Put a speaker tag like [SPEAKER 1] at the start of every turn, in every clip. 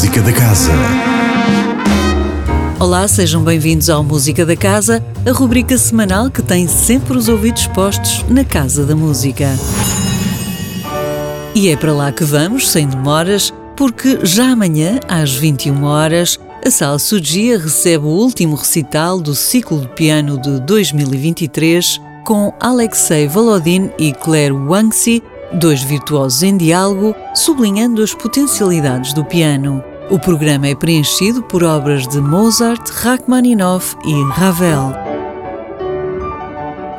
[SPEAKER 1] Música da Casa.
[SPEAKER 2] Olá, sejam bem-vindos ao Música da Casa, a rubrica semanal que tem sempre os ouvidos postos na Casa da Música. E é para lá que vamos, sem demoras, porque já amanhã, às 21 horas, a Sala Sugia recebe o último recital do ciclo de piano de 2023 com Alexei Volodin e Claire Wangxi, dois virtuosos em diálogo, sublinhando as potencialidades do piano. O programa é preenchido por obras de Mozart, Rachmaninoff e Ravel.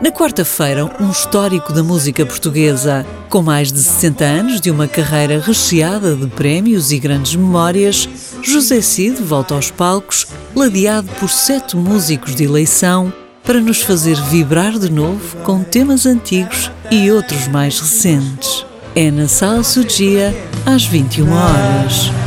[SPEAKER 2] Na quarta-feira, um histórico da música portuguesa. Com mais de 60 anos de uma carreira recheada de prémios e grandes memórias, José Cid volta aos palcos, ladeado por sete músicos de eleição, para nos fazer vibrar de novo com temas antigos e outros mais recentes. É na Sala Sugia, às 21 horas.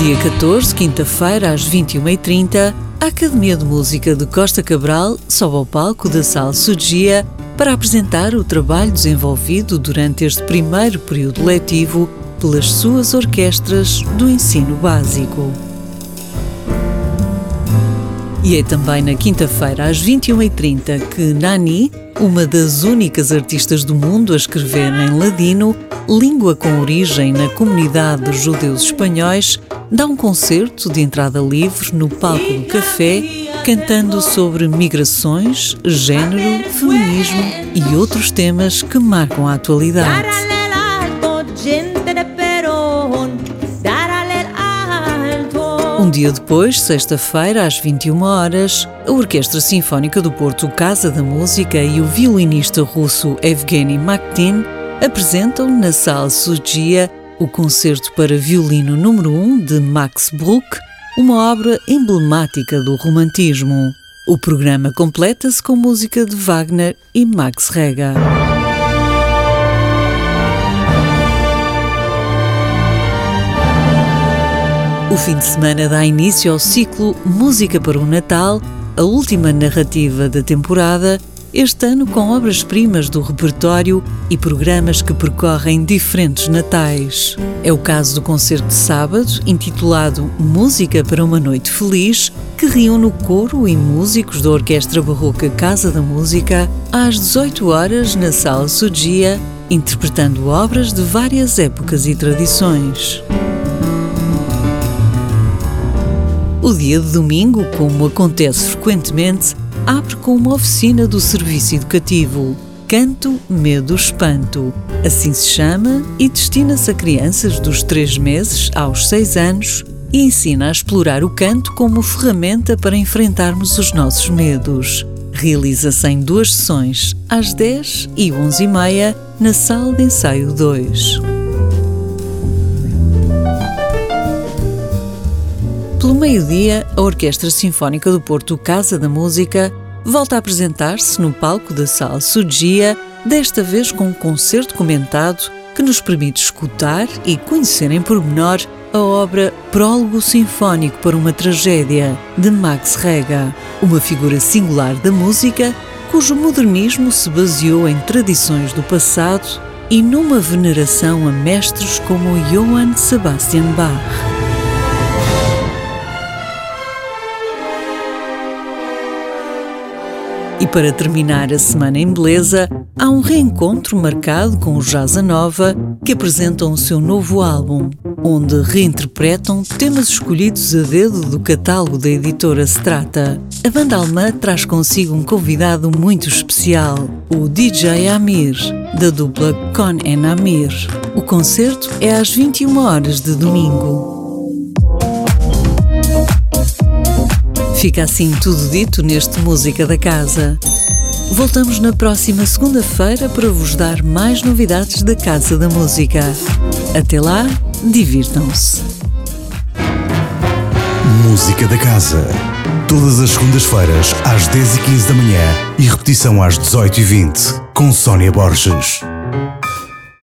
[SPEAKER 2] Dia 14, quinta-feira, às 21h30, a Academia de Música de Costa Cabral sobe ao palco da Sala Sugia para apresentar o trabalho desenvolvido durante este primeiro período letivo pelas suas orquestras do ensino básico. E é também na quinta-feira, às 21h30, que Nani, uma das únicas artistas do mundo a escrever em ladino, língua com origem na comunidade dos judeus espanhóis, dá um concerto de entrada livre no palco do café, cantando sobre migrações, género, feminismo e outros temas que marcam a atualidade. Um dia depois, sexta-feira, às 21 horas, a Orquestra Sinfónica do Porto Casa da Música e o violinista russo Evgeny Makhtin apresentam na Sala Sugia o concerto para violino número 1 de Max Bruch, uma obra emblemática do romantismo. O programa completa-se com música de Wagner e Max Reger. O fim de semana dá início ao ciclo Música para o Natal, a última narrativa da temporada, este ano com obras-primas do repertório e programas que percorrem diferentes natais. É o caso do concerto de sábado, intitulado Música para uma Noite Feliz, que reúne o coro e músicos da Orquestra Barroca Casa da Música às 18 horas na Sala Sugia, interpretando obras de várias épocas e tradições. O dia de domingo, como acontece frequentemente, abre com uma oficina do Serviço Educativo. Canto, Medo, Espanto. Assim se chama e destina-se a crianças dos 3 meses aos 6 anos e ensina a explorar o canto como ferramenta para enfrentarmos os nossos medos. Realiza-se em duas sessões, às 10 e 11 e meia, na Sala de Ensaio 2. Pelo meio-dia, a Orquestra Sinfónica do Porto Casa da Música volta a apresentar-se no palco da Sala Sugia, desta vez com um concerto comentado que nos permite escutar e conhecer em pormenor a obra Prólogo Sinfónico para uma Tragédia, de Max Reger, uma figura singular da música cujo modernismo se baseou em tradições do passado e numa veneração a mestres como Johann Sebastian Bach. E para terminar a semana em beleza, há um reencontro marcado com o Jazza Nova, que apresentam o seu novo álbum, onde reinterpretam temas escolhidos a dedo do catálogo da editora Strata. A banda alemã traz consigo um convidado muito especial, o DJ Amir, da dupla Con en Amir. O concerto é às 21 horas de domingo. Fica assim tudo dito neste Música da Casa. Voltamos na próxima segunda-feira para vos dar mais novidades da Casa da Música. Até lá, divirtam-se.
[SPEAKER 1] Música da Casa. Todas as segundas-feiras, às 10h15 da manhã e repetição às 18h20, com Sónia Borges.